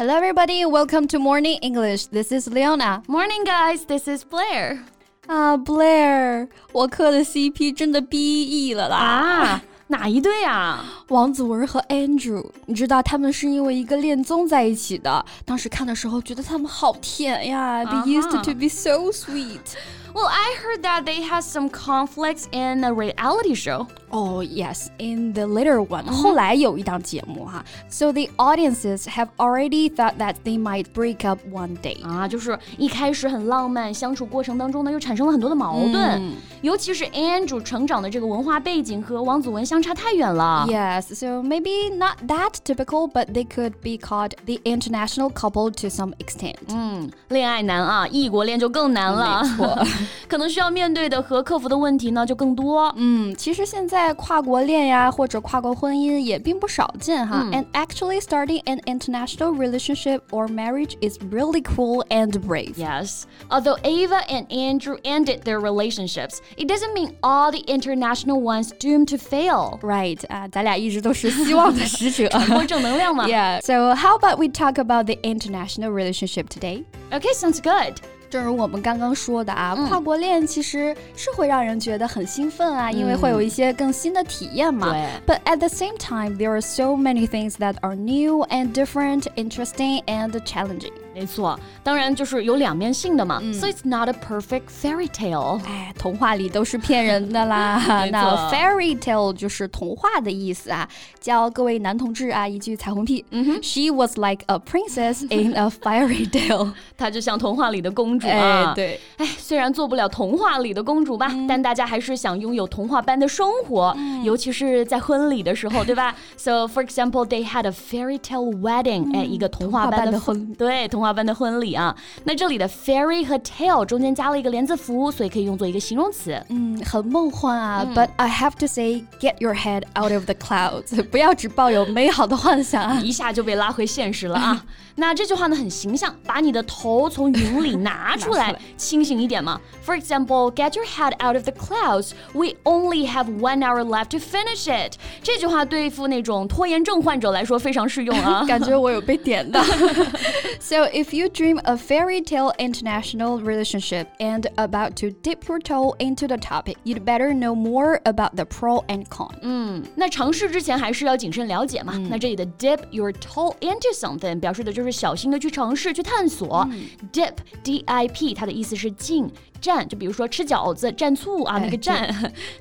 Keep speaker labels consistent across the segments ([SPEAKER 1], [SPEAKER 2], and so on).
[SPEAKER 1] Hello, everybody. Welcome to Morning English. This is Leona.
[SPEAKER 2] Morning, guys. This is Blair.
[SPEAKER 1] 啊，Blair，我磕的 CP 真的 BE 了啦！
[SPEAKER 2] 啊，哪一对啊？
[SPEAKER 1] 王子文和 Andrew，你知道他们是因为一个恋综在一起的。当时看的时候觉得他们好甜呀，They used to be so sweet.
[SPEAKER 2] Well, I heard that they had some conflicts in a reality show.
[SPEAKER 1] Oh yes, in the later one，、嗯、后来有一档节目哈，so the audiences have already thought that they might break up one day
[SPEAKER 2] 啊，就是一开始很浪漫，相处过程当中呢又产生了很多的矛盾，嗯、尤其是 Andrew 成长的这个文化背景和王子文相差太远了。
[SPEAKER 1] Yes, so maybe not that typical, but they could be called the international couple to some extent.
[SPEAKER 2] 嗯，恋爱难啊，异国恋就更难了。
[SPEAKER 1] 没错，
[SPEAKER 2] 可能需要面对的和克服的问题呢就更多。
[SPEAKER 1] 嗯，其实现在。在跨国恋呀，或者跨国婚姻也并不少见哈。And actually, starting an international relationship or marriage is really cool and brave.
[SPEAKER 2] Yes, although Ava and Andrew ended their relationships, it doesn't mean all the international ones doomed to fail.
[SPEAKER 1] Right 啊，咱俩一直都是希望的使者，
[SPEAKER 2] 传播正能量嘛。
[SPEAKER 1] Yeah. So how about we talk about the international relationship today?
[SPEAKER 2] Okay, sounds good.
[SPEAKER 1] 正如我们刚刚说的啊，跨国恋其实是会让人觉得很兴奋啊，因为会有一些更新的体验嘛。But at the same time, there are so many things that are new and different, interesting and challenging.
[SPEAKER 2] 没错，当然就是有两面性的嘛。So it's not a perfect fairy tale。
[SPEAKER 1] 哎，童话里都是骗人的啦。那 fairy tale 就是童话的意思啊。教各位男同志啊一句彩虹屁。嗯 She was like a princess in a fairy tale。
[SPEAKER 2] 她就像童话里的公主啊。
[SPEAKER 1] 对。
[SPEAKER 2] 哎，虽然做不了童话里的公主吧，但大家还是想拥有童话般的生活，尤其是在婚礼的时候，对吧？So for example, they had a fairy tale wedding。哎，一个童话般的
[SPEAKER 1] 婚，
[SPEAKER 2] 对，童。童话般的婚礼啊，那这里的 fairy 和 tale 中间加了一个连字符，所以可以用作一个形容词。
[SPEAKER 1] 嗯，很梦幻啊。嗯、But I have to say, get your head out of the clouds，不要只抱有美好的幻想啊，
[SPEAKER 2] 一下就被拉回现实了啊。那这句话呢很形象，把你的头从云里拿出来，清醒一点嘛。For example, get your head out of the clouds. We only have one hour left to finish it. 这句话对付那种拖延症患者来说非常适用啊。
[SPEAKER 1] 感觉我有被点到。so if you dream a fairy tale international relationship and about to dip your toe into the topic, you'd better know more about the pro and con.
[SPEAKER 2] 嗯，那尝试之前还是要谨慎了解嘛。嗯、那这里的 dip your toe into something 表示的就是小心的去尝试、去探索。嗯、dip D I P 它的意思是浸。 蘸，就比如说吃饺子蘸醋啊，那个蘸。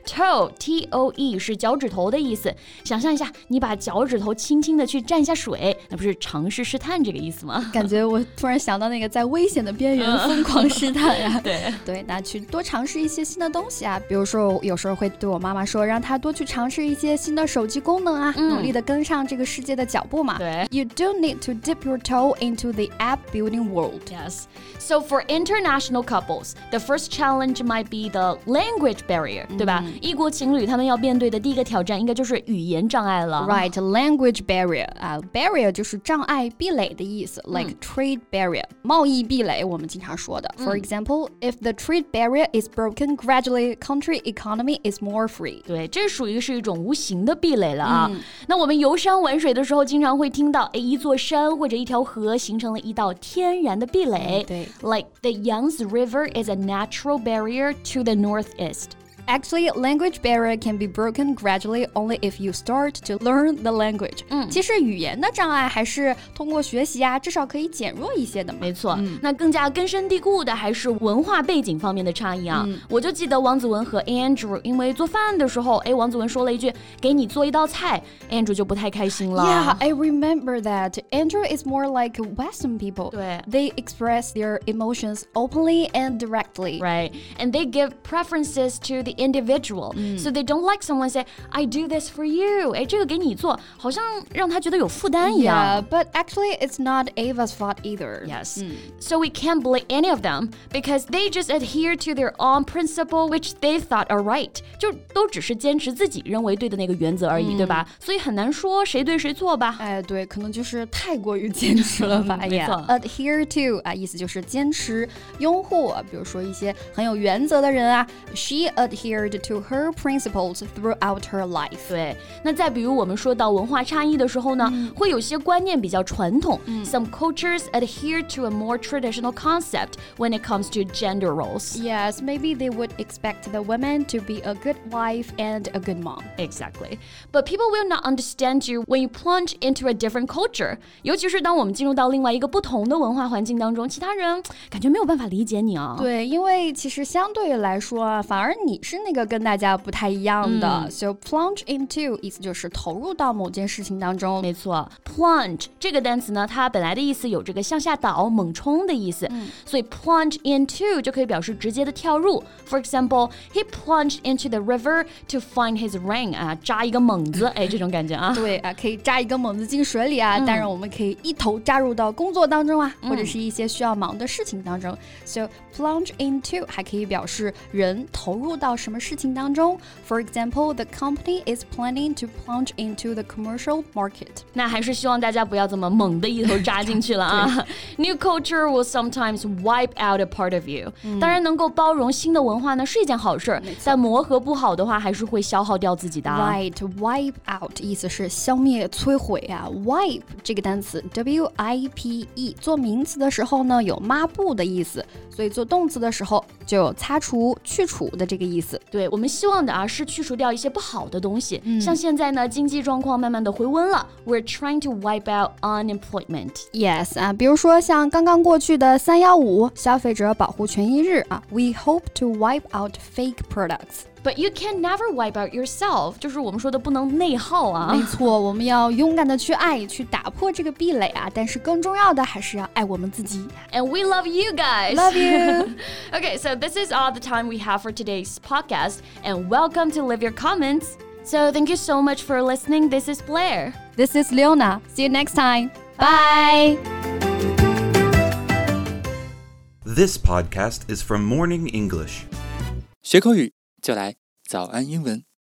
[SPEAKER 2] toe T O E 是脚趾头的意思。想象一下，你把脚趾头轻轻的去蘸一下水，那不是尝试试探这个意思吗？
[SPEAKER 1] 感觉我突然想到那个在危险的边缘疯狂试探呀。
[SPEAKER 2] 对
[SPEAKER 1] 对，那去多尝试一些新的东西啊，比如说我有时候会对我妈妈说，让她多去尝试一些新的手机功能啊，努力的跟上这个世界的脚步嘛。
[SPEAKER 2] 对，
[SPEAKER 1] You don't need to dip your toe into the app building world.
[SPEAKER 2] Yes. So for international couples, the first challenge might be the language barrier，、嗯、对吧？异国情侣他们要面对的第一个挑战应该就是语言障碍了。
[SPEAKER 1] Right, language barrier 啊、uh,，barrier 就是障碍、壁垒的意思、嗯、，like trade barrier，贸易壁垒，我们经常说的。For example, if the trade barrier is broken, gradually country economy is more free。
[SPEAKER 2] 对，这属于是一种无形的壁垒了啊。嗯、那我们游山玩水的时候，经常会听到，哎，一座山或者一条河形成了一道天然的壁垒。
[SPEAKER 1] 对。
[SPEAKER 2] Like the Yangtze River is a natural barrier to the northeast.
[SPEAKER 1] Actually, language barrier can be broken gradually only if you start to learn the language.
[SPEAKER 2] 嗯，
[SPEAKER 1] 其实语言的障碍还是通过学习啊，至少可以减弱一些的嘛。
[SPEAKER 2] 没错，嗯、那更加根深蒂固的还是文化背景方面的差异啊。嗯、我就记得王子文和 Andrew 因为做饭的时候，哎，王子文说了一句“给你做一道菜 ”，Andrew 就不太开心了。
[SPEAKER 1] Yeah, I remember that. Andrew is more like Western people.
[SPEAKER 2] 对，
[SPEAKER 1] They express their emotions openly and directly.
[SPEAKER 2] Right, and they give preferences to the individual. So they don't like someone say, "I do this for you." 哎，这个给你做，好像让他觉得有负担一样。
[SPEAKER 1] Yeah, but actually, it's not Ava's fault either.
[SPEAKER 2] Yes. So we can't blame any of them because they just adhere to their own principle, which they thought are right. 就都只是坚持自己认为对的那个原则而已，对吧？所以很难说谁对谁错吧。
[SPEAKER 1] 哎，对，可能就是太过于坚持了吧。
[SPEAKER 2] 没错
[SPEAKER 1] Adhere to 啊，意思就是坚持、拥护。比如说一些很有原则的人啊，She adheres adhered to her principles throughout her life。
[SPEAKER 2] 对，那再比如我们说到文化差异的时候呢，嗯、会有些观念比较传统。嗯、Some cultures adhere to a more traditional concept when it comes to gender roles.
[SPEAKER 1] Yes, maybe they would expect the woman to be a good wife and a good mom.
[SPEAKER 2] Exactly. But people will not understand you when you plunge into a different culture. 尤其是当我们进入到另外一个不同的文化环境当中，其他人感觉没有办法理解你啊。
[SPEAKER 1] 对，因为其实相对来说啊，反而你是 那个跟大家不太一样的。嗯、so plunge into 意思就是投入到某件事情当中。
[SPEAKER 2] 没错，plunge 这个单词呢，它本来的意思有这个向下倒、猛冲的意思，嗯、所以 plunge into 就可以表示直接的跳入。For example, he plunged into the river to find his ring 啊，扎一个猛子，哎，这种感觉啊。
[SPEAKER 1] 对啊，可以扎一个猛子进水里啊。嗯、当然，我们可以一头扎入到工作当中啊，或者是一些需要忙的事情当中。So plunge into 还可以表示人投入到什么事情当中。For example, the company is planning to plunge into the commercial market.
[SPEAKER 2] 那还是希望大家不要这么猛的一头扎进去了啊。New culture will sometimes wipe out a part of you. 当然，能够包容新的文化呢是一件好事，但磨合不好的话，还是会消耗掉自己的。
[SPEAKER 1] Right, wipe out 意思是消灭、摧毁啊。Wipe 这个单词 W I P E 做名词的时候呢有抹布的意思，所以做动词的时候 就有擦除、去除的这个意思。
[SPEAKER 2] 对我们希望的啊是去除掉一些不好的东西。嗯、像现在呢，经济状况慢慢的回温了，We're trying to wipe out unemployment.
[SPEAKER 1] Yes 啊，比如说像刚刚过去的三幺五消费者保护权益日啊，We hope to wipe out fake products.
[SPEAKER 2] But you can never wipe out yourself，就是我们说的不能内耗啊。
[SPEAKER 1] 没错，我们要勇敢的去爱，去打破这个壁垒啊。但是更重要的还是要爱我们自己。
[SPEAKER 2] And we love you guys.
[SPEAKER 1] Love you.
[SPEAKER 2] okay, so this is all the time we have for today's podcast. And welcome to Leave Your Comments. So thank you so much for listening. This is Blair.
[SPEAKER 1] This is Leona. See you next time. Bye.
[SPEAKER 3] This podcast is from Morning English.
[SPEAKER 4] 学口语 就来早安英文。